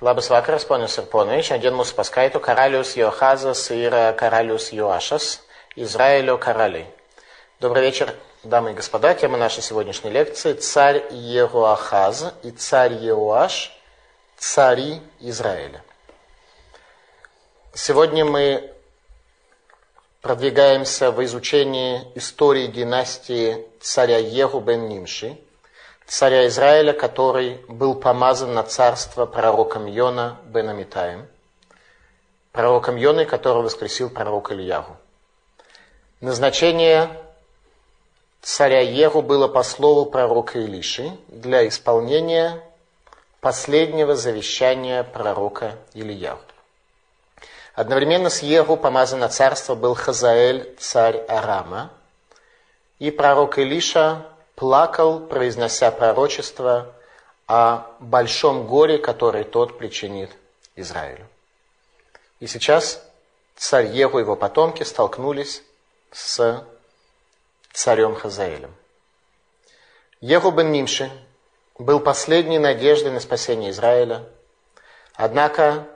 Labas vakaras, ponios ir ponai. Šiandien mūsų paskaito karalius Joachazas ir karalius Joашas, Израилю королей. Добрый вечер, дамы и господа. Тема нашей сегодняшней лекции – царь Еhoахаз и царь Еоаш, цари Израиля. Сегодня мы продвигаемся в изучении истории династии царя Еху бен Нимши – царя Израиля, который был помазан на царство пророком Йона бен Амитаем, пророком Йоной, который воскресил пророк Ильягу. Назначение царя Еху было по слову пророка Илиши для исполнения последнего завещания пророка Ильягу. Одновременно с Еху помазан на царство был Хазаэль, царь Арама, и пророк Илиша плакал, произнося пророчество о большом горе, которое тот причинит Израилю. И сейчас царь Егу и его потомки столкнулись с царем Хазаэлем. Егу бен Нимши был последней надеждой на спасение Израиля, однако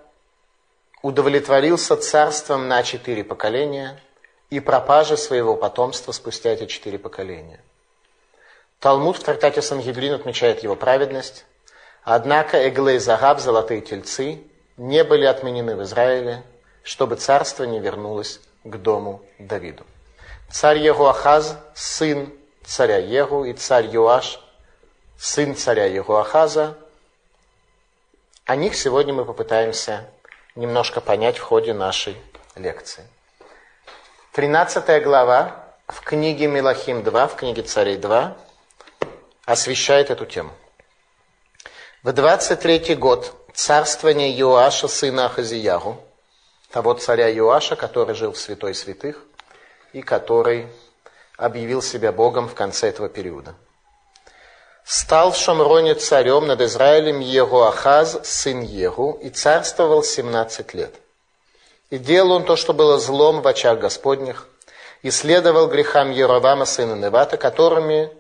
удовлетворился царством на четыре поколения и пропажей своего потомства спустя эти четыре поколения – Талмуд в трактате Сангидрин отмечает его праведность. Однако Эглей Загаб, золотые тельцы, не были отменены в Израиле, чтобы царство не вернулось к дому Давиду. Царь Егуахаз, сын царя Егу, и царь Юаш, сын царя Егуахаза. О них сегодня мы попытаемся немножко понять в ходе нашей лекции. 13 глава в книге Милахим 2, в книге Царей 2, освещает эту тему. В 23-й год царствования Юаша, сына Ахазиягу, того царя Юаша, который жил в святой святых и который объявил себя Богом в конце этого периода. Стал в Шамроне царем над Израилем Егуахаз, сын Егу, и царствовал 17 лет. И делал он то, что было злом в очах Господних, и следовал грехам Еровама, сына Невата, которыми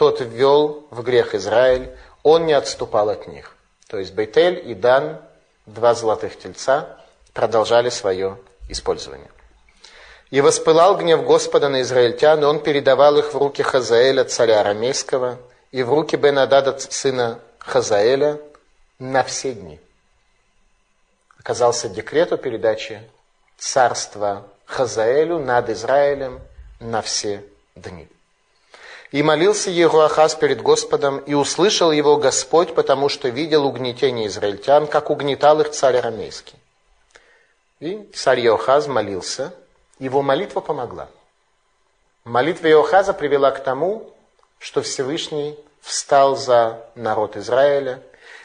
тот ввел в грех Израиль, он не отступал от них. То есть Бейтель и Дан, два золотых тельца, продолжали свое использование. И воспылал гнев Господа на израильтян, и он передавал их в руки Хазаэля, царя арамейского, и в руки Бенадада, сына Хазаэля, на все дни. Оказался декрет о передаче царства Хазаэлю над Израилем на все дни. И молился Егуахаз перед Господом, и услышал его Господь, потому что видел угнетение израильтян, как угнетал их царь арамейский. И царь Иохаз молился, его молитва помогла. Молитва Иохаза привела к тому, что Всевышний встал за народ Израиля,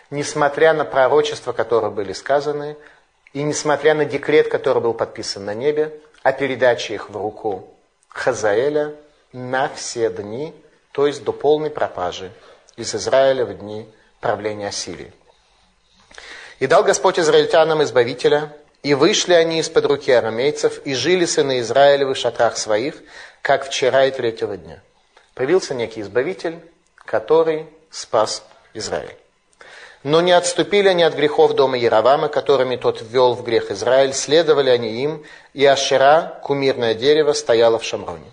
несмотря на пророчества, которые были сказаны, и несмотря на декрет, который был подписан на небе, о передаче их в руку Хазаэля, на все дни, то есть до полной пропажи из Израиля в дни правления Ассирии. И дал Господь израильтянам избавителя, и вышли они из-под руки арамейцев, и жили сыны Израилевы в шатрах своих, как вчера и третьего дня. Появился некий избавитель, который спас Израиль. Но не отступили они от грехов дома Яровама, которыми тот ввел в грех Израиль, следовали они им, и Ашера, кумирное дерево, стояло в Шамроне.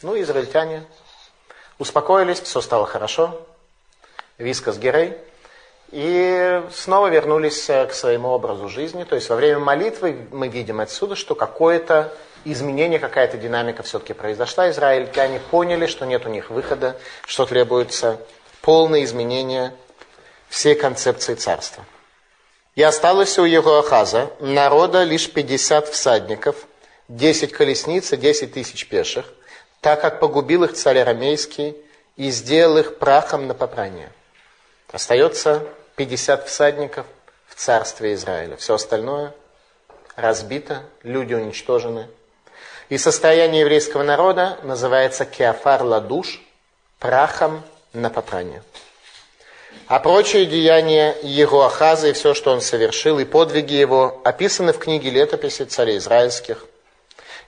Ну, израильтяне успокоились, все стало хорошо, вискас герей, и снова вернулись э, к своему образу жизни. То есть во время молитвы мы видим отсюда, что какое-то изменение, какая-то динамика все-таки произошла. Израильтяне поняли, что нет у них выхода, что требуется полное изменение всей концепции царства. И осталось у Егоахаза народа лишь 50 всадников, 10 колесниц и 10 тысяч пеших, так как погубил их царь арамейский и сделал их прахом на попрание. Остается 50 всадников в царстве Израиля. Все остальное разбито, люди уничтожены. И состояние еврейского народа называется кеофар ладуш, прахом на попрание. А прочие деяния Егуахаза и все, что он совершил, и подвиги его, описаны в книге летописи царей израильских –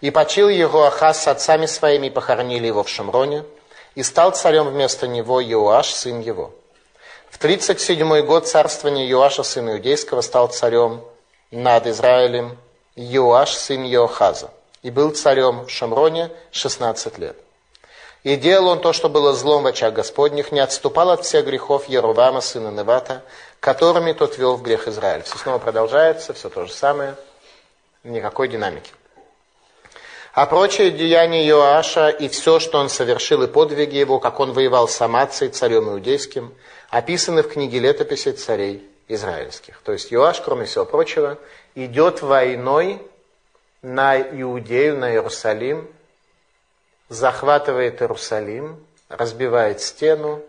и почил его Ахаз с отцами своими, и похоронили его в Шамроне, и стал царем вместо него Иоаш, сын его. В 37 год царствования Юаша, сына Иудейского, стал царем над Израилем Юаш, сын Йохаза, и был царем в Шамроне 16 лет. И делал он то, что было злом в очах Господних, не отступал от всех грехов Ерувама, сына Невата, которыми тот вел в грех Израиль. Все снова продолжается, все то же самое, никакой динамики. А прочие деяния Иоаша и все, что он совершил, и подвиги его, как он воевал с Амацией, царем иудейским, описаны в книге летописей царей израильских. То есть Иоаш, кроме всего прочего, идет войной на Иудею, на Иерусалим, захватывает Иерусалим, разбивает стену.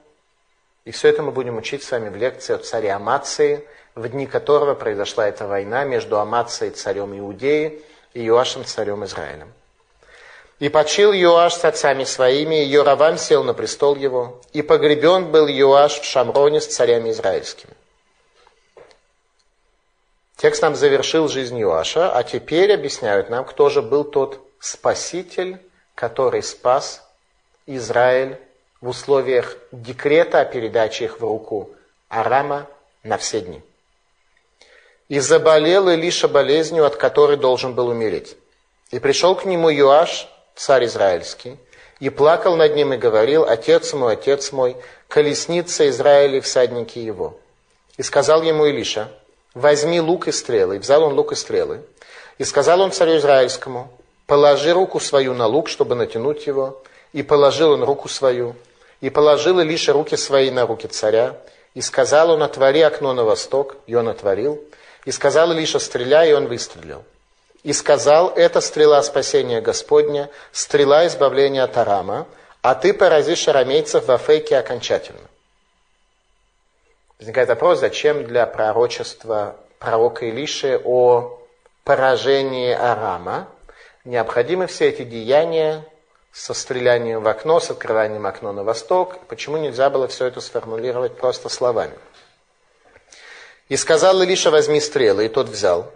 И все это мы будем учить с вами в лекции о царе Амации, в дни которого произошла эта война между Амацией, царем Иудеи, и Иоашем, царем Израилем. И почил Юаш с отцами своими, и Йоравам сел на престол его, и погребен был Юаш в Шамроне с царями израильскими. Текст нам завершил жизнь Юаша, а теперь объясняют нам, кто же был тот спаситель, который спас Израиль в условиях декрета о передаче их в руку Арама на все дни. И заболел Илиша болезнью, от которой должен был умереть. И пришел к нему Юаш, царь израильский, и плакал над ним и говорил, «Отец мой, отец мой, колесница Израиля и всадники его». И сказал ему Илиша, «Возьми лук и стрелы». И взял он лук и стрелы. И сказал он царю израильскому, «Положи руку свою на лук, чтобы натянуть его». И положил он руку свою. И положил Илиша руки свои на руки царя. И сказал он, отвори окно на восток. И он отворил. И сказал Илиша, стреляй, и он выстрелил. И сказал, это стрела спасения Господня, стрела избавления от Арама, а ты поразишь арамейцев в Афейке окончательно. Возникает вопрос, зачем для пророчества пророка Илиши о поражении Арама необходимы все эти деяния со стрелянием в окно, с открыванием окна на восток. Почему нельзя было все это сформулировать просто словами? И сказал Илиша, возьми стрелы, и тот взял.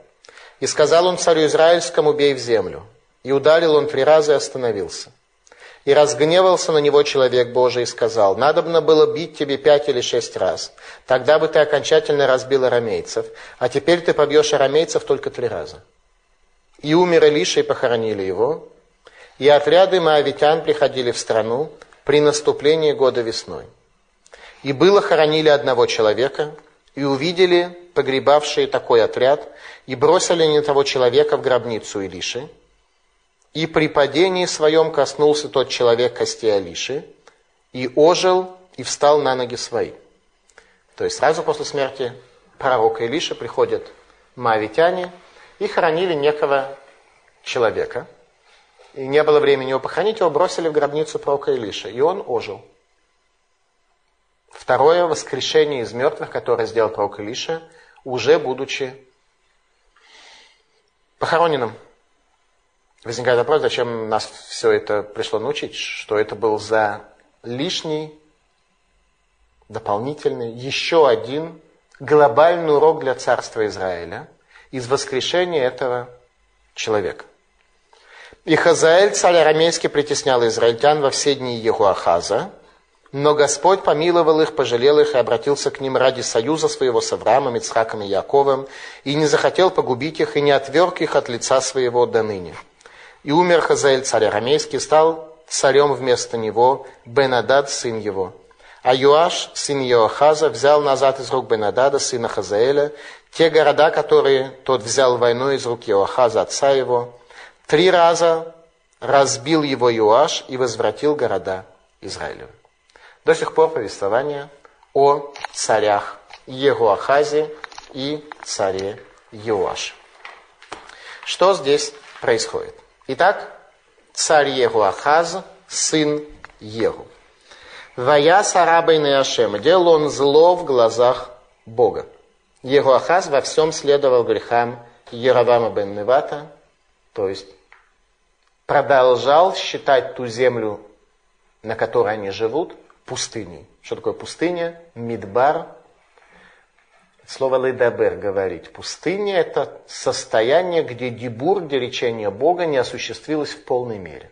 И сказал он царю Израильскому, бей в землю. И ударил он три раза и остановился. И разгневался на него человек Божий и сказал, надобно было бить тебе пять или шесть раз. Тогда бы ты окончательно разбил арамейцев, а теперь ты побьешь арамейцев только три раза. И умер Илиша, и похоронили его. И отряды моавитян приходили в страну при наступлении года весной. И было хоронили одного человека, и увидели погребавшие такой отряд, и бросили не того человека в гробницу Илиши, и при падении своем коснулся тот человек костей Алиши, и ожил, и встал на ноги свои. То есть сразу после смерти пророка Илиши приходят маавитяне и хоронили некого человека. И не было времени его похоронить, его бросили в гробницу пророка Илиша, и он ожил. Второе воскрешение из мертвых, которое сделал пророк Илиша, уже будучи похороненным. Возникает вопрос, зачем нас все это пришло научить, что это был за лишний, дополнительный, еще один глобальный урок для царства Израиля из воскрешения этого человека. И Хазаэль, царь арамейский, притеснял израильтян во все дни Ехуахаза, но Господь помиловал их, пожалел их и обратился к ним ради союза своего с Авраамом, Ицхаком и Яковом, и не захотел погубить их, и не отверг их от лица своего до ныне. И умер Хазаэль, царь арамейский, стал царем вместо него Бенадад, сын его. А Юаш, сын Йоахаза, взял назад из рук Бенадада, сына Хазаэля, те города, которые тот взял войной из рук Йоахаза, отца его. Три раза разбил его Юаш и возвратил города Израилевы. До сих пор повествование о царях Егуахазе и царе Юаш. Что здесь происходит? Итак, царь Егуахаз, сын Егу. Вая сарабой Ашема. Делал он зло в глазах Бога. Егуахаз во всем следовал грехам Яровама бен Невата, то есть продолжал считать ту землю, на которой они живут, пустыней. Что такое пустыня? Мидбар. Слово лейдабер говорить. Пустыня – это состояние, где дебур, где речение Бога не осуществилось в полной мере.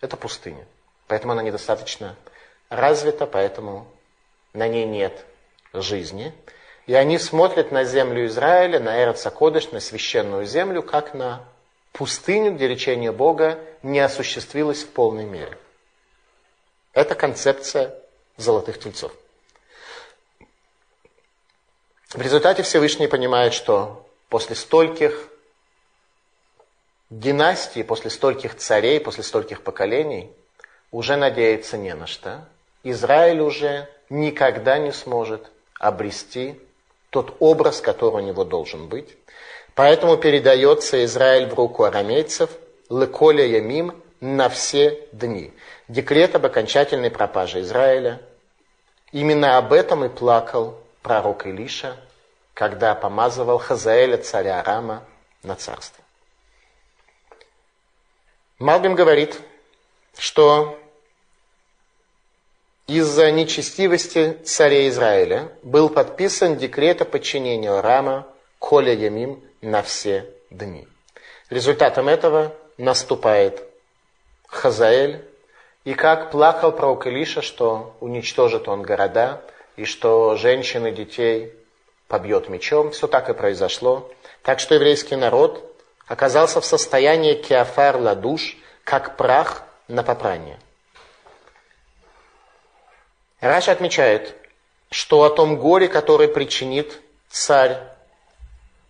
Это пустыня. Поэтому она недостаточно развита, поэтому на ней нет жизни. И они смотрят на землю Израиля, на Эрцакодыш, на священную землю, как на пустыню, где речение Бога не осуществилось в полной мере. Это концепция золотых тельцов. В результате Всевышний понимает, что после стольких династий, после стольких царей, после стольких поколений, уже надеяться не на что. Израиль уже никогда не сможет обрести тот образ, который у него должен быть. Поэтому передается Израиль в руку арамейцев, леколя ямим, на все дни. Декрет об окончательной пропаже Израиля. Именно об этом и плакал пророк Илиша, когда помазывал Хазаэля, царя Арама, на царство. Малбим говорит, что из-за нечестивости царя Израиля был подписан декрет о подчинении Рама Коля Ямим на все дни. Результатом этого наступает Хазаэль, и как плакал пророк Илиша, что уничтожит он города, и что женщин и детей побьет мечом, все так и произошло. Так что еврейский народ оказался в состоянии кеофар ладуш, как прах на попрание. Раша отмечает, что о том горе, которое причинит царь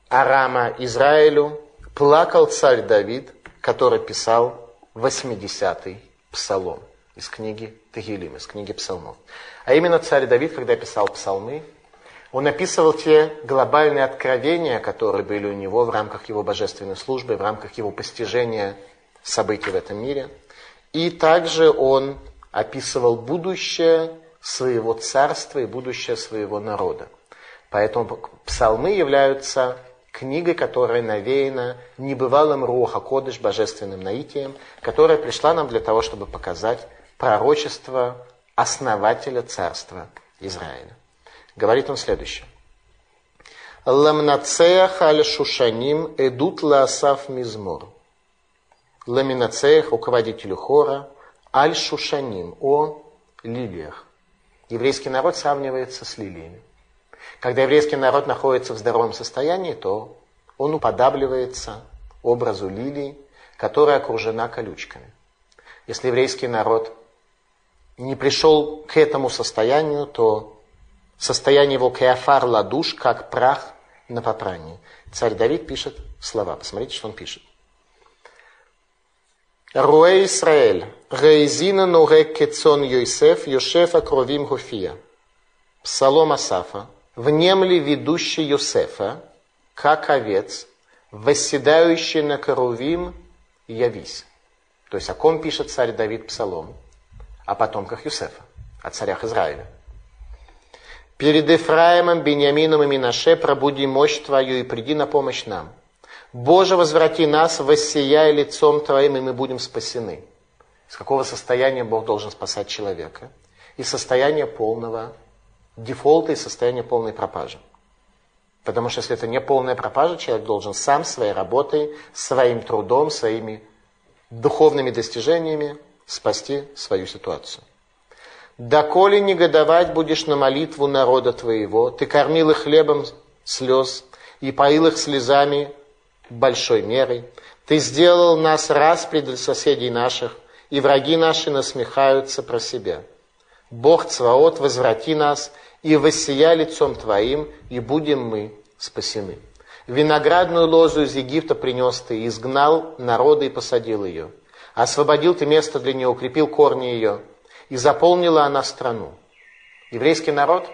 Арама Израилю, плакал царь Давид, который писал 80-й псалом из книги Тагилим, из книги псалмов. А именно царь Давид, когда писал псалмы, он описывал те глобальные откровения, которые были у него в рамках его божественной службы, в рамках его постижения событий в этом мире. И также он описывал будущее своего царства и будущее своего народа. Поэтому псалмы являются книгой, которая навеяна небывалым Руха Кодыш, божественным наитием, которая пришла нам для того, чтобы показать пророчество основателя царства Израиля. Говорит он следующее. Ламнацеях аль шушаним эдут лаасав мизмор. Ламинацеях, руководителю хора, аль шушаним, о лилиях. Еврейский народ сравнивается с лилиями. Когда еврейский народ находится в здоровом состоянии, то он уподабливается образу лилии, которая окружена колючками. Если еврейский народ не пришел к этому состоянию, то состояние его кеофар ладуш, как прах на попрании. Царь Давид пишет слова. Посмотрите, что он пишет. Руэ Исраэль, Рейзина Нуре Кецон Йосеф, Йошефа Кровим Гофия. Псалом Асафа. Внемли ведущий Йосефа, как овец, восседающий на Коровим, явись. То есть о ком пишет царь Давид псалом? О потомках Юсефа, о царях Израиля. Перед Ефраимом, Бениамином и Минаше пробуди мощь Твою и приди на помощь нам. Боже, возврати нас, воссияй лицом Твоим, и мы будем спасены. Из какого состояния Бог должен спасать человека? Из состояния полного дефолта, из состояния полной пропажи. Потому что если это не полная пропажа, человек должен сам своей работой, своим трудом, своими духовными достижениями спасти свою ситуацию. «Доколе негодовать будешь на молитву народа твоего, ты кормил их хлебом слез и поил их слезами большой мерой. Ты сделал нас распри соседей наших, и враги наши насмехаются про себя. Бог Цваот, возврати нас, и воссия лицом Твоим, и будем мы спасены. Виноградную лозу из Египта принес Ты, изгнал народа и посадил ее. Освободил Ты место для нее, укрепил корни ее, и заполнила она страну. Еврейский народ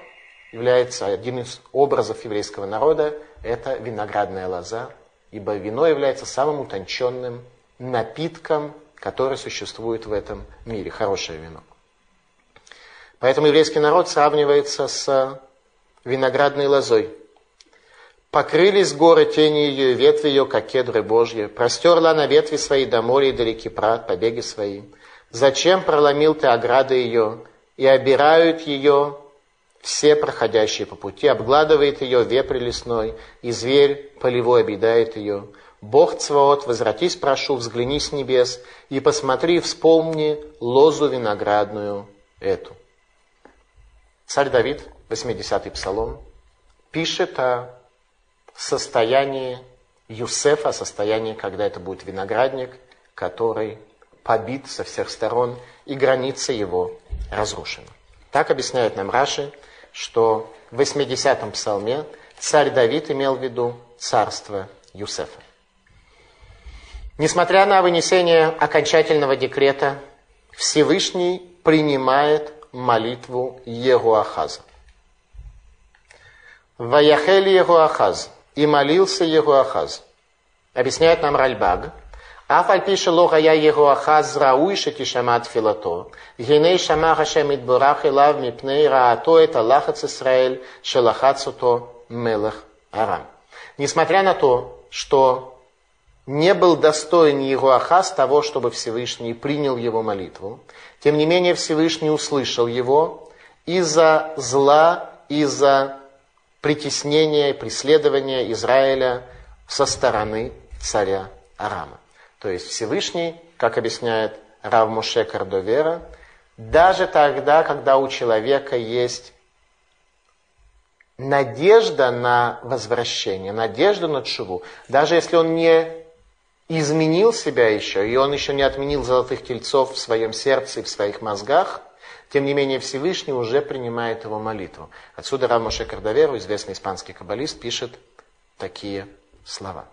является один из образов еврейского народа, это виноградная лоза, ибо вино является самым утонченным напитком, который существует в этом мире, хорошее вино. Поэтому еврейский народ сравнивается с виноградной лозой. Покрылись горы тени ее, ветви ее, как кедры Божьи. Простерла на ветви свои до моря и далеки прат, побеги свои. Зачем проломил ты ограды ее, и обирают ее все проходящие по пути, обгладывает ее вепрь лесной, и зверь полевой обидает ее. Бог Цваот, возвратись, прошу, взгляни с небес, и посмотри, вспомни лозу виноградную эту. Царь Давид в 80-й псалом, пишет о состоянии Юсефа, о состоянии, когда это будет виноградник, который побит со всех сторон, и граница его разрушена. Так объясняет нам Раши, что в 80-м псалме царь Давид имел в виду царство Юсефа. Несмотря на вынесение окончательного декрета, Всевышний принимает молитву Егуахаза. Ваяхель Егуахаз. И молился Егуахаз. Объясняет нам Ральбаг. Афаль пише лохая Егуахаз рауиша кишамат филато. Гиней шама хашем идбурах и лав мипней раато это лахац Исраэль шелахацуто мелах арам. Несмотря на то, что не был достоин его Ахаз того, чтобы Всевышний принял его молитву, тем не менее Всевышний услышал его из-за зла, из-за притеснения преследования Израиля со стороны царя Арама. То есть Всевышний, как объясняет Рав Муше Кардовера, даже тогда, когда у человека есть надежда на возвращение, надежда на чуву, даже если он не изменил себя еще, и он еще не отменил золотых тельцов в своем сердце и в своих мозгах, тем не менее Всевышний уже принимает его молитву. Отсюда Рав Моше Кардоверу, известный испанский каббалист, пишет такие слова.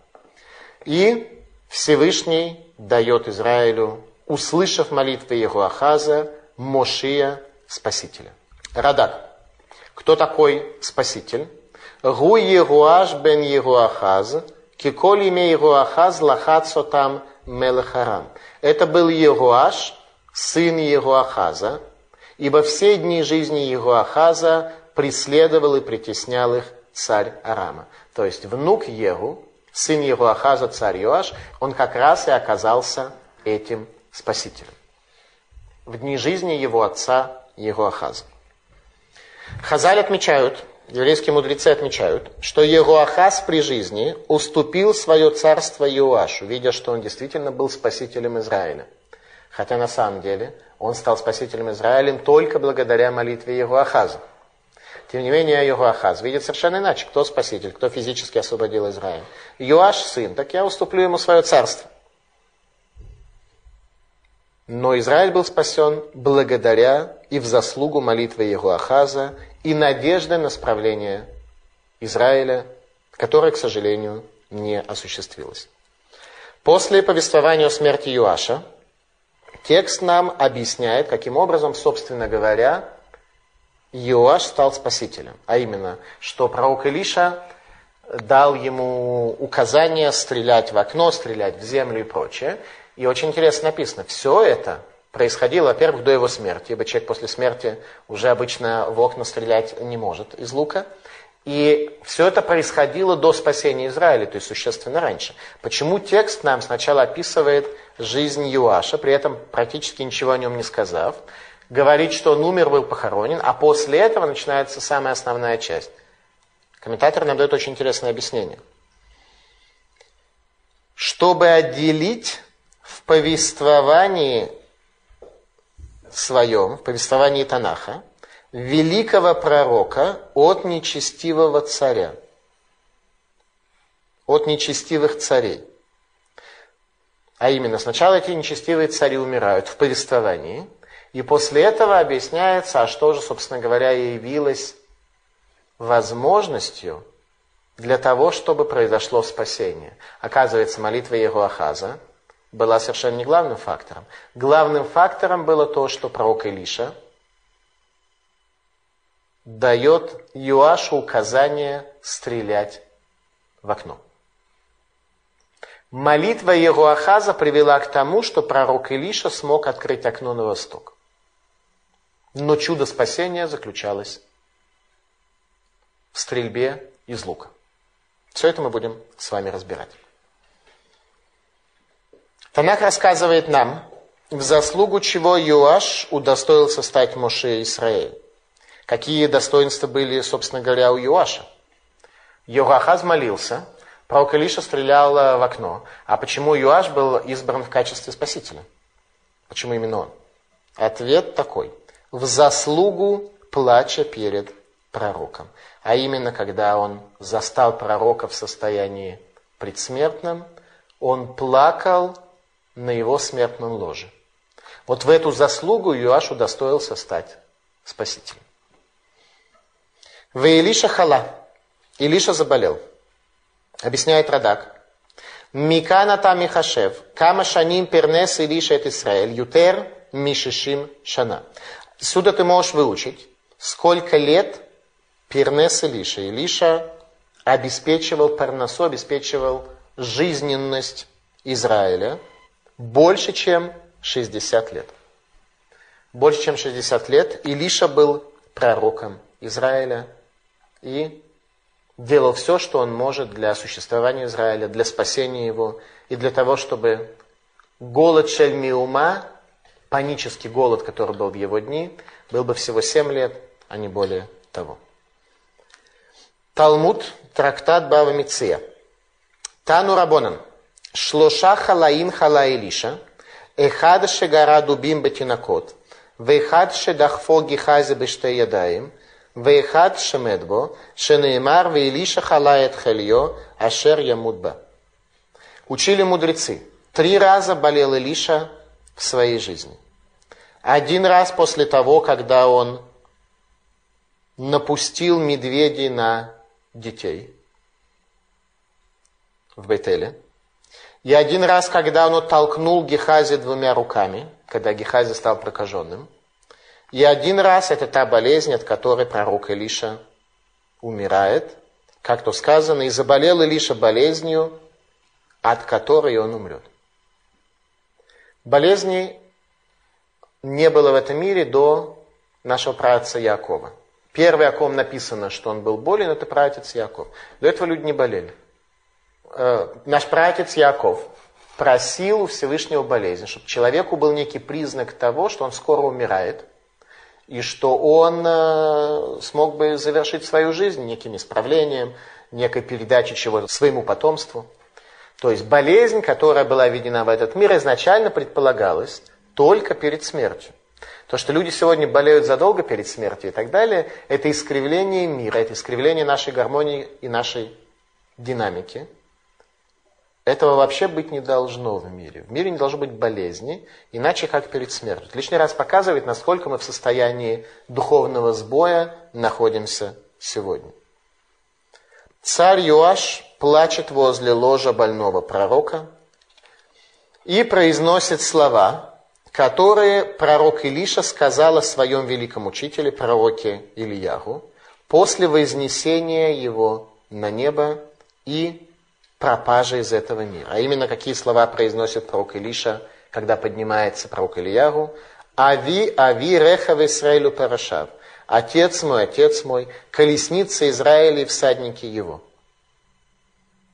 И Всевышний дает Израилю, услышав молитвы его Ахаза, Мошия, Спасителя. Радак. Кто такой Спаситель? Гу Егуаш бен Егуахаз, киколи име Егуахаз лахацо там мелехарам. Это был Егуаш, сын Егуахаза, ибо все дни жизни Егуахаза преследовал и притеснял их царь Арама. То есть внук Егу, сын его Ахаза, царь Йоаш, он как раз и оказался этим спасителем. В дни жизни его отца, его Ахаза. Хазаль отмечают, еврейские мудрецы отмечают, что Егоахаз при жизни уступил свое царство Иоашу, видя, что он действительно был спасителем Израиля. Хотя на самом деле он стал спасителем Израиля только благодаря молитве Егоахаза. Тем не менее, Йоахаз видит совершенно иначе, кто спаситель, кто физически освободил Израиль. Йоаш сын, так я уступлю ему свое царство. Но Израиль был спасен благодаря и в заслугу молитвы Егуахаза и надежды на справление Израиля, которое, к сожалению, не осуществилось. После повествования о смерти Юаша, текст нам объясняет, каким образом, собственно говоря, Иоаш стал спасителем. А именно, что пророк Илиша дал ему указание стрелять в окно, стрелять в землю и прочее. И очень интересно написано, все это происходило, во-первых, до его смерти, ибо человек после смерти уже обычно в окна стрелять не может из лука. И все это происходило до спасения Израиля, то есть существенно раньше. Почему текст нам сначала описывает жизнь Юаша, при этом практически ничего о нем не сказав, говорит, что он умер, был похоронен, а после этого начинается самая основная часть. Комментатор нам дает очень интересное объяснение. Чтобы отделить в повествовании своем, в повествовании Танаха, великого пророка от нечестивого царя, от нечестивых царей. А именно, сначала эти нечестивые цари умирают в повествовании – и после этого объясняется, а что же, собственно говоря, явилось возможностью для того, чтобы произошло спасение. Оказывается, молитва Егуахаза была совершенно не главным фактором. Главным фактором было то, что пророк Илиша дает Юашу указание стрелять в окно. Молитва Егуахаза привела к тому, что пророк Илиша смог открыть окно на восток. Но чудо спасения заключалось в стрельбе из лука. Все это мы будем с вами разбирать. Танах рассказывает нам, в заслугу чего Юаш удостоился стать Моше Израиль. Какие достоинства были, собственно говоря, у Юаша? Йохахаз молился, пророк Илиша стрелял в окно. А почему Юаш был избран в качестве спасителя? Почему именно он? Ответ такой – в заслугу плача перед пророком. А именно, когда он застал пророка в состоянии предсмертном, он плакал на его смертном ложе. Вот в эту заслугу Юаш удостоился стать спасителем. В Илиша хала. Илиша заболел. Объясняет Радак. Микана там Михашев. Кама шаним пернес Илиша это Израиль. Ютер мишишим шана. Сюда ты можешь выучить, сколько лет пернес Илиша. Илиша обеспечивал парносу, обеспечивал жизненность Израиля больше, чем 60 лет. Больше, чем 60 лет Илиша был пророком Израиля и делал все, что он может для существования Израиля, для спасения его и для того, чтобы голод Шельмиума, панический голод, который был в его дни, был бы всего 7 лет, а не более того. Талмуд, трактат Бава Миция. Тану Рабонан. Шлоша халаим халаилиша, эхад шегара дубим бетинакот, вехад шедахфо гихазе бештеядаем, вехад шемедбо, ве Илиша халает хелье, ашер ямудба. Учили мудрецы. Три раза болел Илиша в своей жизни. Один раз после того, когда он напустил медведей на детей в Бетеле. И один раз, когда он оттолкнул Гехази двумя руками, когда Гехази стал прокаженным – и один раз это та болезнь, от которой пророк Илиша умирает. Как то сказано, и заболел Илиша болезнью, от которой он умрет. Болезни не было в этом мире до нашего праотца Якова. Первый, о ком написано, что он был болен, это праотец Яков. До этого люди не болели. Э, наш праотец Яков просил у Всевышнего болезни, чтобы человеку был некий признак того, что он скоро умирает – и что он э, смог бы завершить свою жизнь неким исправлением, некой передачей чего-то своему потомству. То есть болезнь, которая была введена в этот мир, изначально предполагалась только перед смертью. То, что люди сегодня болеют задолго перед смертью и так далее, это искривление мира, это искривление нашей гармонии и нашей динамики – этого вообще быть не должно в мире. В мире не должно быть болезни, иначе как перед смертью. Лишний раз показывает, насколько мы в состоянии духовного сбоя находимся сегодня. Царь Юаш плачет возле ложа больного пророка и произносит слова, которые пророк Илиша сказал о своем великом учителе, пророке Ильягу, после вознесения его на небо и пропажа из этого мира. А именно, какие слова произносит пророк Илиша, когда поднимается пророк Ильягу. «Ави, ави, рехав Исраилю парашав». Отец мой, отец мой, колесница Израиля и всадники его.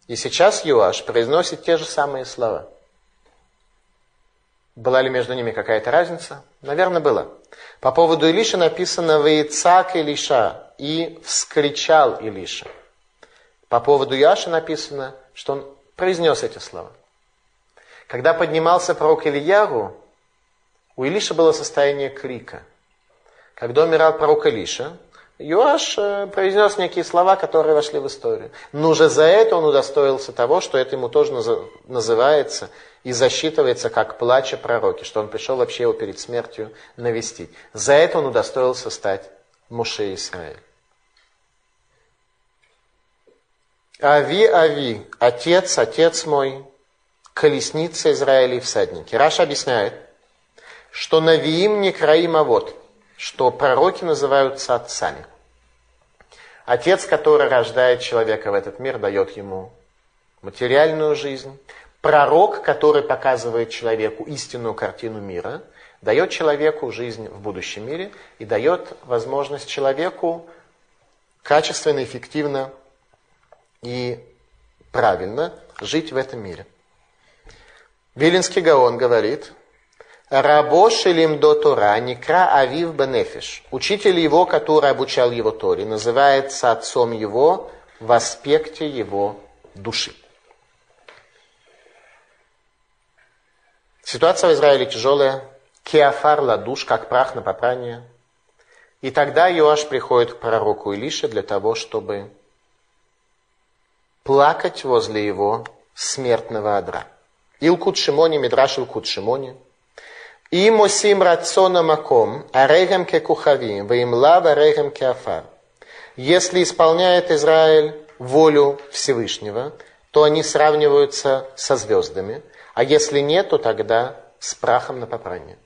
И сейчас Юаш произносит те же самые слова. Была ли между ними какая-то разница? Наверное, была. По поводу Илиша написано «Вейцак Илиша» и «вскричал Илиша». По поводу Яши написано – что он произнес эти слова. Когда поднимался пророк Ильяру, у Илиша было состояние крика. Когда умирал пророк Илиша, Юаш э, произнес некие слова, которые вошли в историю. Но уже за это он удостоился того, что это ему тоже называется и засчитывается как плача пророки, что он пришел вообще его перед смертью навестить. За это он удостоился стать Муше Израиль. Ави, Ави, отец, отец мой, колесница Израиля и всадники. Раша объясняет, что Навиим не краим, а вот, что пророки называются отцами. Отец, который рождает человека в этот мир, дает ему материальную жизнь. Пророк, который показывает человеку истинную картину мира, дает человеку жизнь в будущем мире и дает возможность человеку качественно, эффективно и правильно жить в этом мире. Вилинский Гаон говорит, Рабо шелим до Тора, некра авив бенефиш. Учитель его, который обучал его Торе, называется отцом его в аспекте его души. Ситуация в Израиле тяжелая. Кеофар ладуш, как прах на попрание. И тогда Иоаш приходит к пророку Илише для того, чтобы плакать возле его смертного одра. Илкут Шимони, Мидраш Илкут Шимони. Им осим рациона маком, арегем ке кухавим, ваим лав арегем ке афар. Если исполняет Израиль волю Всевышнего, то они сравниваются со звездами, а если нет, то тогда с прахом на попрание.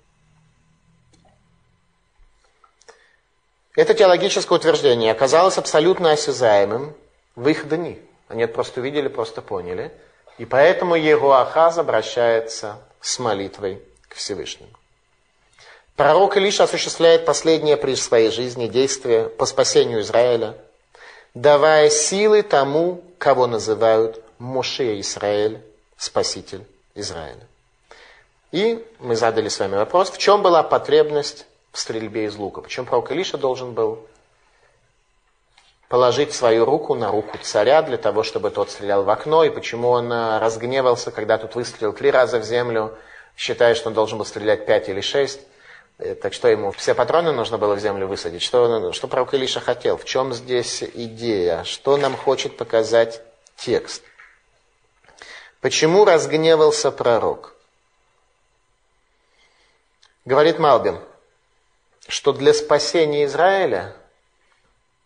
Это теологическое утверждение оказалось абсолютно осязаемым в их дни. Они это просто увидели, просто поняли. И поэтому Егуахаз обращается с молитвой к Всевышнему. Пророк Илиша осуществляет последнее при своей жизни действие по спасению Израиля, давая силы тому, кого называют Моше Израиль, спаситель Израиля. И мы задали с вами вопрос, в чем была потребность в стрельбе из лука? Почему пророк Илиша должен был положить свою руку на руку царя для того, чтобы тот стрелял в окно, и почему он э, разгневался, когда тут выстрелил три раза в землю, считая, что он должен был стрелять пять или шесть. Э, так что ему все патроны нужно было в землю высадить? Что, что пророк Илиша хотел? В чем здесь идея? Что нам хочет показать текст? Почему разгневался пророк? Говорит Малбин, что для спасения Израиля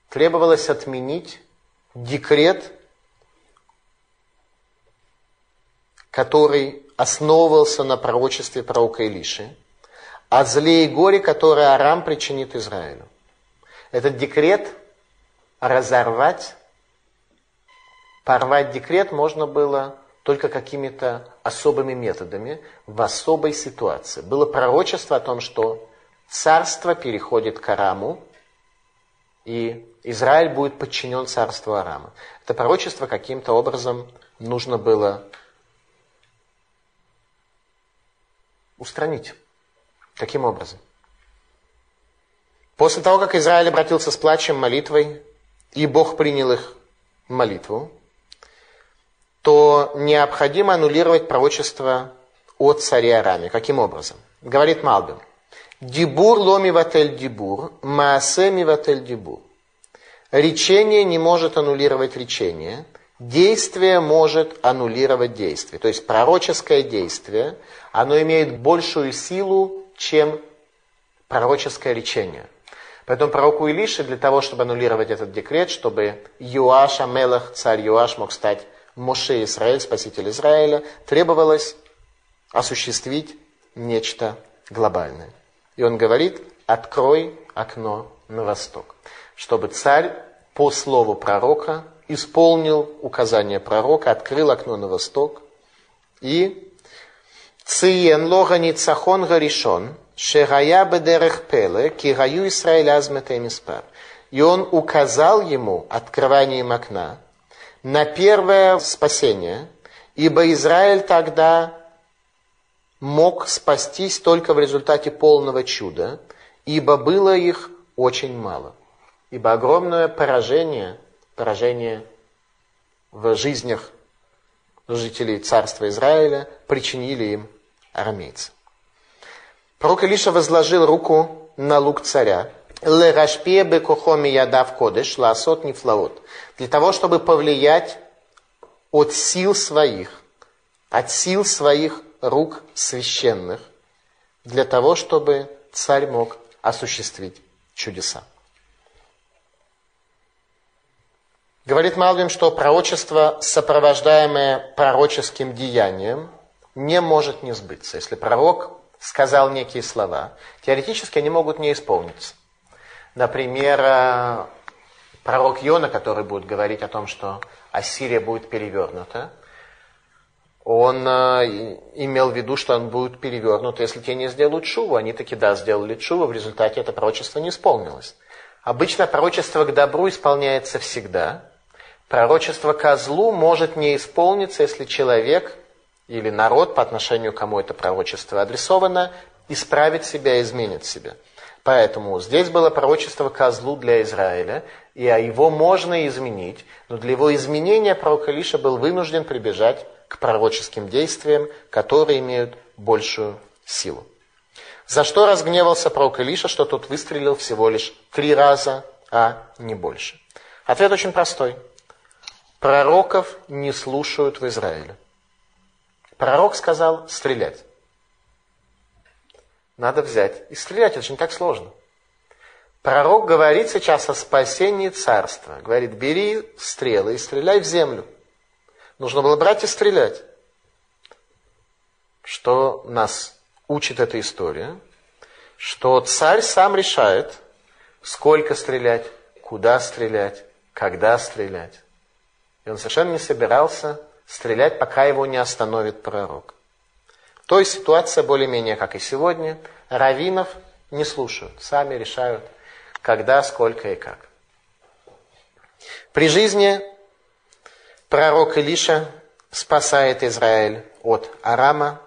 требовалось отменить декрет, который основывался на пророчестве пророка Илиши, о зле и горе, которое Арам причинит Израилю. Этот декрет разорвать, порвать декрет можно было только какими-то особыми методами в особой ситуации. Было пророчество о том, что царство переходит к Араму, и Израиль будет подчинен царству Арама. Это пророчество каким-то образом нужно было устранить. Каким образом? После того, как Израиль обратился с плачем, молитвой, и Бог принял их молитву, то необходимо аннулировать пророчество о царе Араме. Каким образом? Говорит Малбин. Дибур ломи ватель дибур, маасе ми ватель дибур. Речение не может аннулировать речение, действие может аннулировать действие. То есть пророческое действие, оно имеет большую силу, чем пророческое речение. Поэтому пророку Илише для того, чтобы аннулировать этот декрет, чтобы Юаш Амелах, царь Юаш, мог стать Моше Израиль, спаситель Израиля, требовалось осуществить нечто глобальное. И он говорит, открой окно на восток, чтобы царь по слову пророка исполнил указание пророка, открыл окно на восток и циен лога ницахон гаришон, шерая бедерех пеле, кираю Исраиль азметем И он указал ему открыванием окна на первое спасение, ибо Израиль тогда мог спастись только в результате полного чуда, ибо было их очень мало. Ибо огромное поражение, поражение в жизнях жителей царства Израиля причинили им армейцы. Пророк Илиша возложил руку на лук царя, Лерашпе бекохоми ядав кодеш, ласот нефлаот, для того, чтобы повлиять от сил своих, от сил своих рук священных для того, чтобы царь мог осуществить чудеса. Говорит Малвин, что пророчество, сопровождаемое пророческим деянием, не может не сбыться. Если пророк сказал некие слова, теоретически они могут не исполниться. Например, э, пророк Йона, который будет говорить о том, что Ассирия будет перевернута, он э, имел в виду, что он будет перевернут, если те не сделают шуву. Они таки, да, сделали шуву, в результате это пророчество не исполнилось. Обычно пророчество к добру исполняется всегда. Пророчество к злу может не исполниться, если человек или народ, по отношению к кому это пророчество адресовано, исправит себя, изменит себя. Поэтому здесь было пророчество козлу для Израиля, и его можно изменить, но для его изменения пророк Илиша был вынужден прибежать к пророческим действиям, которые имеют большую силу. За что разгневался пророк Илиша, что тот выстрелил всего лишь три раза, а не больше? Ответ очень простой. Пророков не слушают в Израиле. Пророк сказал стрелять. Надо взять и стрелять. Это же не так сложно. Пророк говорит сейчас о спасении царства. Говорит, бери стрелы и стреляй в землю. Нужно было брать и стрелять. Что нас учит эта история? Что царь сам решает, сколько стрелять, куда стрелять, когда стрелять. И он совершенно не собирался стрелять, пока его не остановит пророк. То есть ситуация более-менее, как и сегодня. Равинов не слушают, сами решают, когда, сколько и как. При жизни пророк Илиша спасает Израиль от Арама,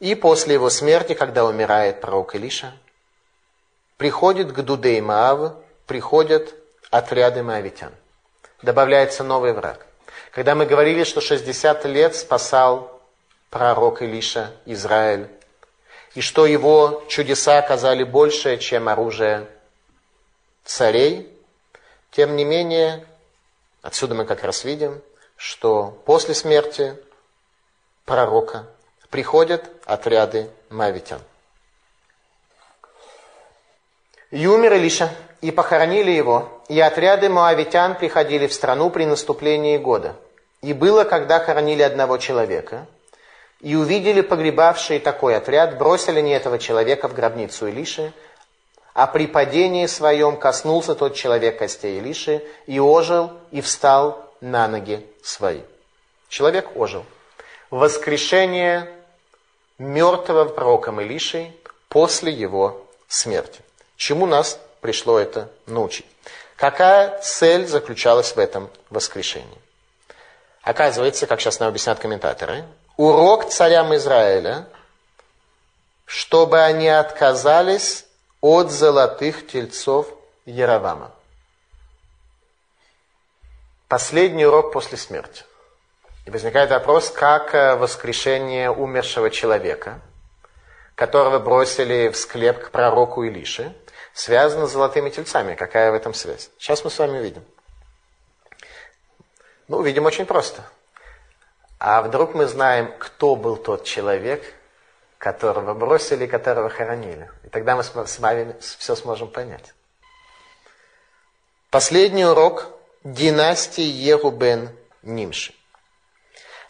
и после его смерти, когда умирает пророк Илиша, приходит к Дудей Маав, приходят отряды маавитян. Добавляется новый враг. Когда мы говорили, что 60 лет спасал пророк Илиша Израиль, и что его чудеса оказали больше, чем оружие царей, тем не менее, отсюда мы как раз видим, что после смерти пророка приходят отряды мавитян. И умер Илиша, и похоронили его, и отряды моавитян приходили в страну при наступлении года. И было, когда хоронили одного человека, и увидели погребавшие такой отряд, бросили не этого человека в гробницу Илиши, а при падении своем коснулся тот человек костей Илиши, и ожил, и встал на ноги свои. Человек ожил. Воскрешение мертвого пророком Илишей после его смерти. Чему нас пришло это научить? Какая цель заключалась в этом воскрешении? Оказывается, как сейчас нам объяснят комментаторы, урок царям Израиля, чтобы они отказались от золотых тельцов Яровама. Последний урок после смерти. И возникает вопрос, как э, воскрешение умершего человека, которого бросили в склеп к пророку Илише, связано с золотыми тельцами. Какая в этом связь? Сейчас мы с вами увидим. Ну, видим очень просто. А вдруг мы знаем, кто был тот человек, которого бросили, которого хоронили. И тогда мы с вами все сможем понять. Последний урок династии Ерубен Нимши.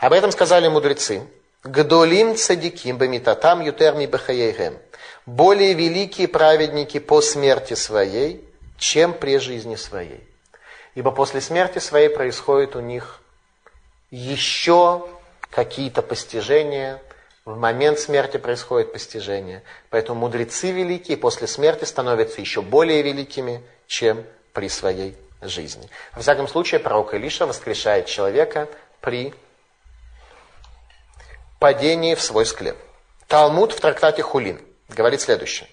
Об этом сказали мудрецы. Гдолим цадиким бамитатам ютерми бахаейхем. Более великие праведники по смерти своей, чем при жизни своей. Ибо после смерти своей происходит у них еще какие-то постижения, в момент смерти происходит постижение. Поэтому мудрецы великие после смерти становятся еще более великими, чем при своей жизни. В всяком случае, пророк Илиша воскрешает человека при падении в свой склеп. Талмуд в трактате Хулин говорит следующее.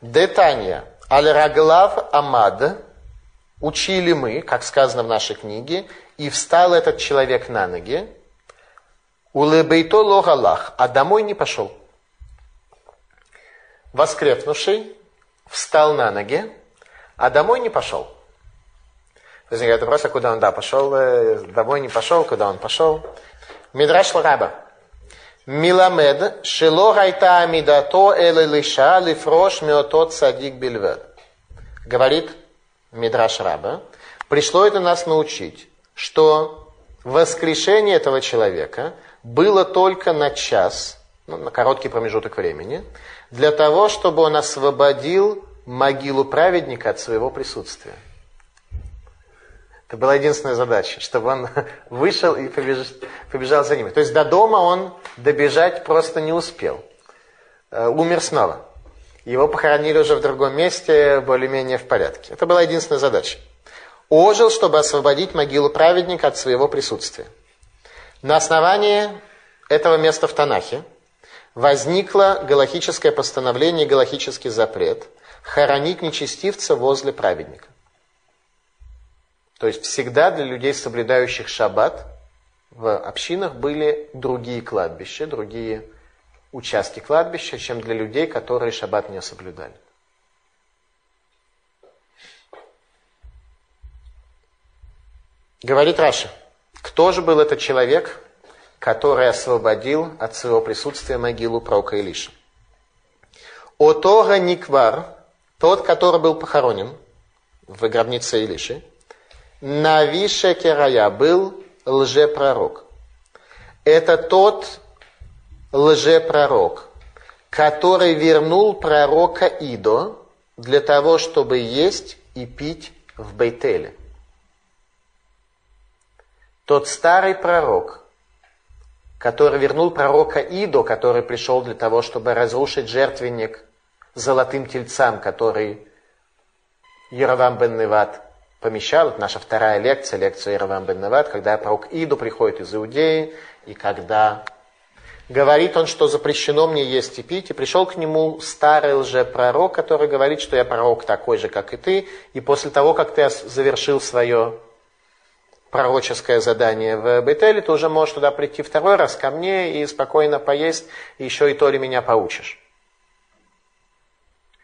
Детания аль-раглав амад учили мы, как сказано в нашей книге, и встал этот человек на ноги, улыбейто логалах, а домой не пошел. Воскрепнувший встал на ноги, а домой не пошел. Возникает вопрос, а куда он, да, пошел, э, домой не пошел, куда он пошел. Мидраш Миламед, шело гайта амидато элелиша лифрош меотот садик бельвед. Говорит Мидраш Раба, пришло это нас научить, что воскрешение этого человека было только на час, ну, на короткий промежуток времени, для того, чтобы он освободил могилу праведника от своего присутствия. Это была единственная задача, чтобы он вышел и побежал, побежал за ними. То есть до дома он добежать просто не успел. Э, умер снова. Его похоронили уже в другом месте, более-менее в порядке. Это была единственная задача. Ожил, чтобы освободить могилу праведника от своего присутствия. На основании этого места в Танахе возникло галахическое постановление, галахический запрет хоронить нечестивца возле праведника. То есть всегда для людей, соблюдающих шаббат, в общинах были другие кладбища, другие участки кладбища, чем для людей, которые шаббат не соблюдали. Говорит Раша, кто же был этот человек, который освободил от своего присутствия могилу пророка Илиша? Отога Никвар, тот, который был похоронен в гробнице Илиши, Навиша Керая был лжепророк. Это тот лжепророк, который вернул пророка Идо для того, чтобы есть и пить в Бейтеле. Тот старый пророк, который вернул пророка Идо, который пришел для того, чтобы разрушить жертвенник золотым тельцам, который Яровам бен Неват помещал. Это наша вторая лекция, лекция Яровам бен Неват, когда пророк Иду приходит из Иудеи, и когда говорит он, что запрещено мне есть и пить, и пришел к нему старый лжепророк, который говорит, что я пророк такой же, как и ты, и после того, как ты завершил свое пророческое задание в Бетеле, ты уже можешь туда прийти второй раз ко мне и спокойно поесть, и еще и то ли меня поучишь.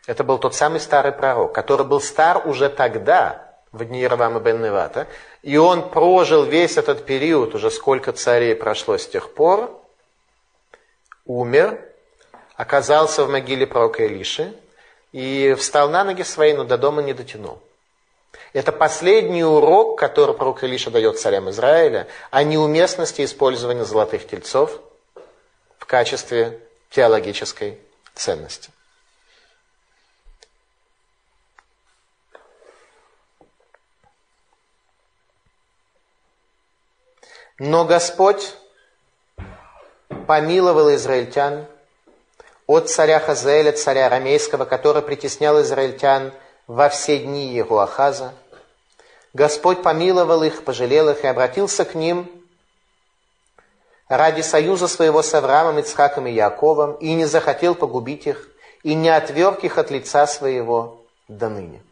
Это был тот самый старый пророк, который был стар уже тогда, в дни Ирвама бен Невата, и он прожил весь этот период, уже сколько царей прошло с тех пор, умер, оказался в могиле пророка Илиши и встал на ноги свои, но до дома не дотянул. Это последний урок, который пророк Илиша дает царям Израиля, о неуместности использования золотых тельцов в качестве теологической ценности. Но Господь помиловал израильтян от царя Хазаэля, царя арамейского, который притеснял израильтян во все дни его Ахаза. Господь помиловал их, пожалел их и обратился к ним ради союза своего с Авраамом, Ицхаком и Яковом, и не захотел погубить их, и не отверг их от лица своего до ныне.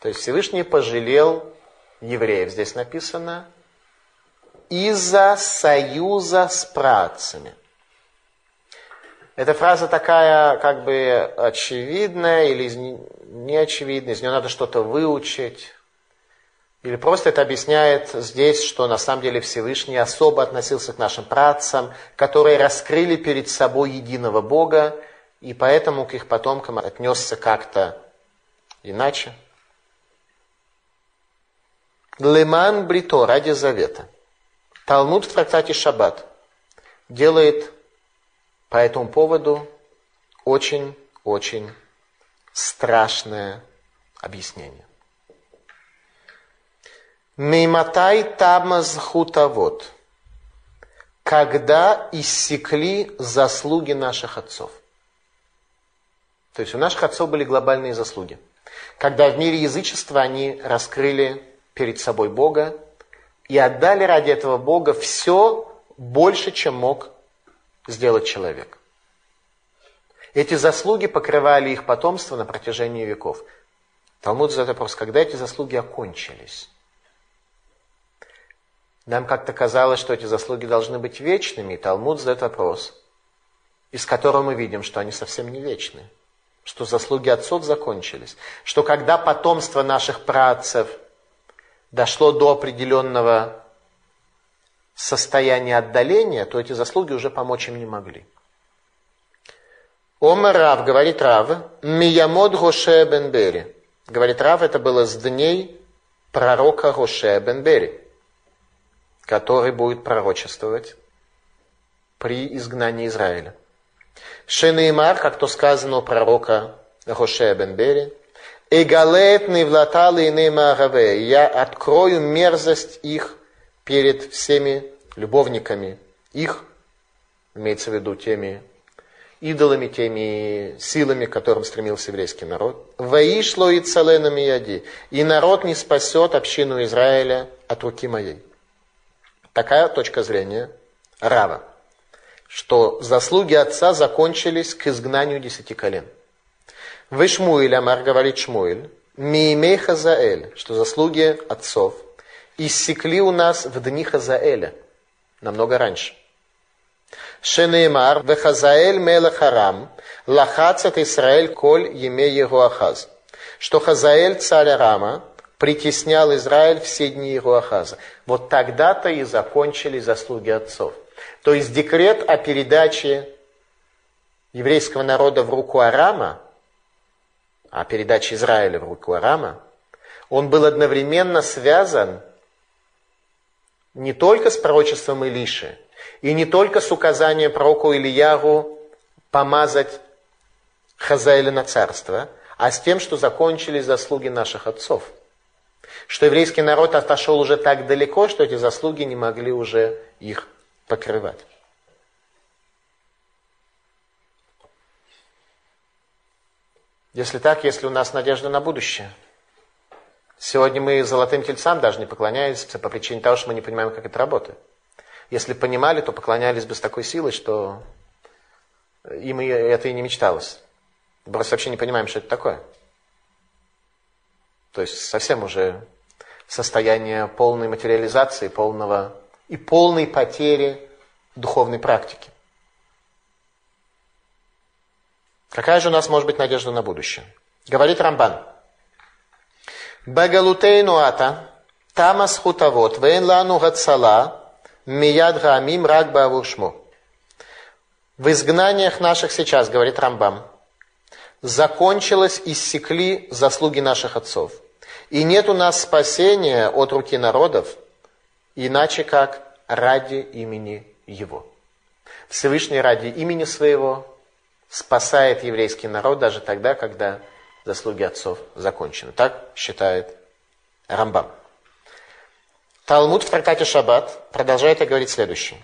То есть Всевышний пожалел евреев, здесь написано, из-за союза с працами – эта фраза такая как бы очевидная или не очевидная, из нее надо что-то выучить. Или просто это объясняет здесь, что на самом деле Всевышний особо относился к нашим працам, которые раскрыли перед собой единого Бога, и поэтому к их потомкам отнесся как-то иначе. Леман Брито, ради завета. Талмуд в трактате Шаббат делает по этому поводу очень-очень страшное объяснение. Мейматай тамаз хутавод. Когда иссекли заслуги наших отцов. То есть у наших отцов были глобальные заслуги. Когда в мире язычества они раскрыли перед собой Бога и отдали ради этого Бога все больше, чем мог сделать человек. Эти заслуги покрывали их потомство на протяжении веков. Талмуд задает вопрос, когда эти заслуги окончились? Нам как-то казалось, что эти заслуги должны быть вечными, и Талмуд задает вопрос, из которого мы видим, что они совсем не вечны, что заслуги отцов закончились, что когда потомство наших працев дошло до определенного состояние отдаления, то эти заслуги уже помочь им не могли. Омар Рав, говорит Рав, Миямод Гоше Бенбери. Говорит Рав, это было с дней пророка Гоше Бенбери, который будет пророчествовать при изгнании Израиля. Шенеймар, как то сказано у пророка Гоше Бенбери, Эгалет невлаталы и Я открою мерзость их перед всеми любовниками их, имеется в виду теми идолами, теми силами, к которым стремился еврейский народ. «Ваишло и целенами яди» «И народ не спасет общину Израиля от руки моей». Такая точка зрения Рава, что заслуги отца закончились к изгнанию десяти колен. Вы Шмуэль, Амар говорит Шмуэль, Миимей Хазаэль, что заслуги отцов иссекли у нас в дни Хазаэля, намного раньше. Шенеймар, Вехазаэль Мелах Арам, Лахацат Исраэль Коль Еме его Ахаз. Что Хазаэль, царь Арама, притеснял Израиль все дни его Ахаза. Вот тогда-то и закончились заслуги отцов. То есть декрет о передаче еврейского народа в руку Арама, о передаче Израиля в руку Арама, он был одновременно связан не только с пророчеством Илиши, и не только с указанием пророку Ильяру помазать Хазаэля на царство, а с тем, что закончились заслуги наших отцов. Что еврейский народ отошел уже так далеко, что эти заслуги не могли уже их покрывать. Если так, если у нас надежда на будущее. Сегодня мы золотым тельцам даже не поклоняемся по причине того, что мы не понимаем, как это работает. Если понимали, то поклонялись бы с такой силой, что им это и не мечталось. Просто вообще не понимаем, что это такое. То есть совсем уже состояние полной материализации, полного и полной потери духовной практики. Какая же у нас может быть надежда на будущее? Говорит Рамбан. Багалутейну ата, тамас хутавот, вейн лану гацала, мияд гаамим рак бавушму. В изгнаниях наших сейчас, говорит Рамбам, закончилось, иссекли заслуги наших отцов. И нет у нас спасения от руки народов, иначе как ради имени Его. Всевышний ради имени Своего спасает еврейский народ даже тогда, когда заслуги отцов закончены. Так считает Рамбам. Талмуд в трактате Шаббат продолжает и говорить следующее.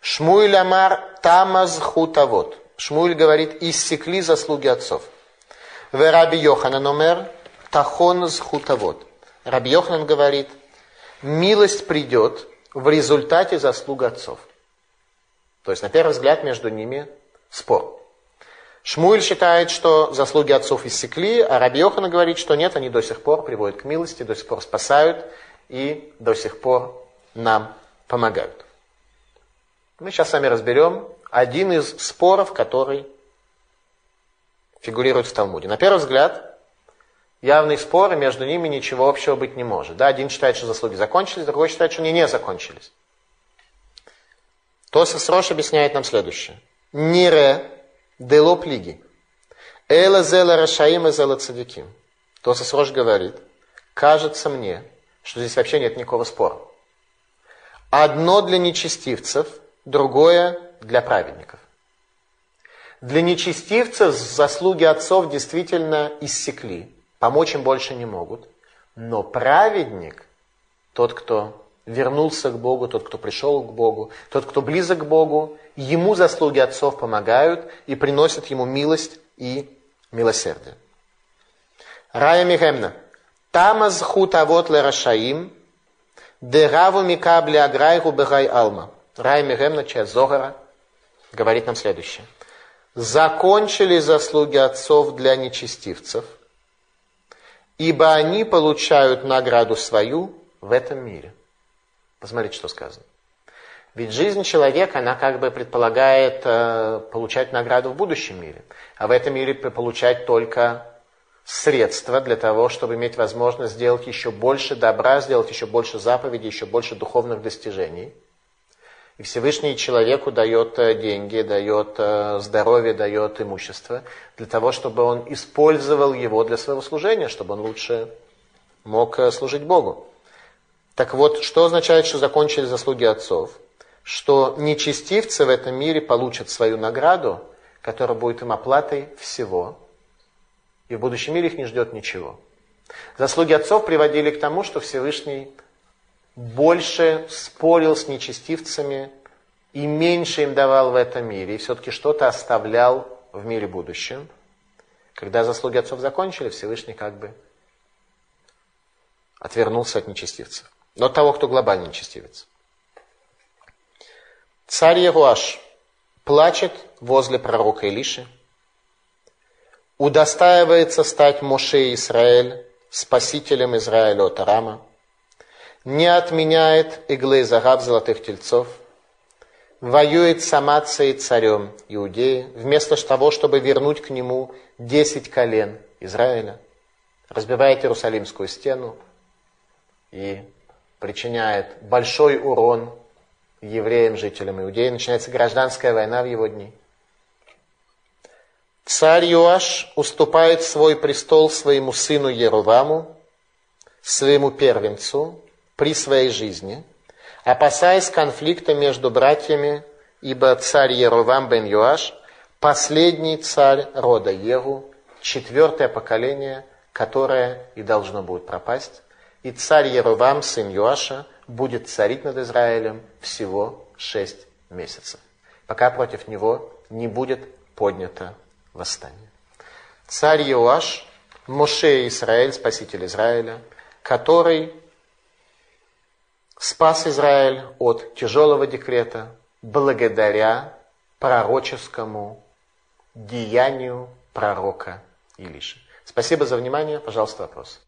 Шмуиль Амар Тамаз Хутавод. Шмуиль говорит, иссекли заслуги отцов. В Раби Йоханан Омер Тахон Хутавод. Раби Йоханан говорит, милость придет в результате заслуг отцов. То есть, на первый взгляд, между ними спор. Шмуэль считает, что заслуги отцов иссекли, а Раби говорит, что нет, они до сих пор приводят к милости, до сих пор спасают и до сих пор нам помогают. Мы сейчас с вами разберем один из споров, который фигурирует в Талмуде. На первый взгляд, явные споры, между ними ничего общего быть не может. Да, один считает, что заслуги закончились, другой считает, что они не закончились. Тосис Рош объясняет нам следующее. Нире дело плиги. Эла зела рашаим и зела цадиким. Тосис Рош говорит, кажется мне, что здесь вообще нет никакого спора. Одно для нечестивцев, другое для праведников. Для нечестивцев заслуги отцов действительно иссекли, помочь им больше не могут. Но праведник, тот, кто вернулся к Богу, тот, кто пришел к Богу, тот, кто близок к Богу, ему заслуги отцов помогают и приносят ему милость и милосердие. Рая Михемна. Тамаз хутавот лерашаим, дераву микабли аграйгу бегай алма. Рая Михемна, часть Зогара, говорит нам следующее. Закончили заслуги отцов для нечестивцев, ибо они получают награду свою в этом мире. Посмотрите, что сказано. Ведь жизнь человека, она как бы предполагает э, получать награду в будущем мире, а в этом мире получать только средства для того, чтобы иметь возможность сделать еще больше добра, сделать еще больше заповедей, еще больше духовных достижений. И Всевышний человеку дает э, деньги, дает э, здоровье, дает имущество, для того, чтобы он использовал его для своего служения, чтобы он лучше мог э, служить Богу. Так вот, что означает, что закончили заслуги отцов? Что нечестивцы в этом мире получат свою награду, которая будет им оплатой всего, и в будущем мире их не ждет ничего. Заслуги отцов приводили к тому, что Всевышний больше спорил с нечестивцами и меньше им давал в этом мире, и все-таки что-то оставлял в мире будущем. Когда заслуги отцов закончили, Всевышний как бы отвернулся от нечестивцев но того, кто глобально нечестивец. Царь Егуаш плачет возле пророка Илиши, удостаивается стать Моше Израиль, спасителем Израиля от Арама, не отменяет иглы загав золотых тельцов, воюет с Амацией царем Иудеи, вместо того, чтобы вернуть к нему десять колен Израиля, разбивает Иерусалимскую стену и причиняет большой урон евреям, жителям Иудеи. Начинается гражданская война в его дни. Царь Юаш уступает свой престол своему сыну Еруваму, своему первенцу, при своей жизни, опасаясь конфликта между братьями, ибо царь Ерувам бен Юаш – последний царь рода Еву, четвертое поколение, которое и должно будет пропасть. И царь Ерувам, сын Юаша, будет царить над Израилем всего шесть месяцев, пока против него не будет поднято восстание. Царь Иоаш, Моше Израиль, спаситель Израиля, который спас Израиль от тяжелого декрета благодаря пророческому деянию пророка Илиши. Спасибо за внимание. Пожалуйста, вопрос.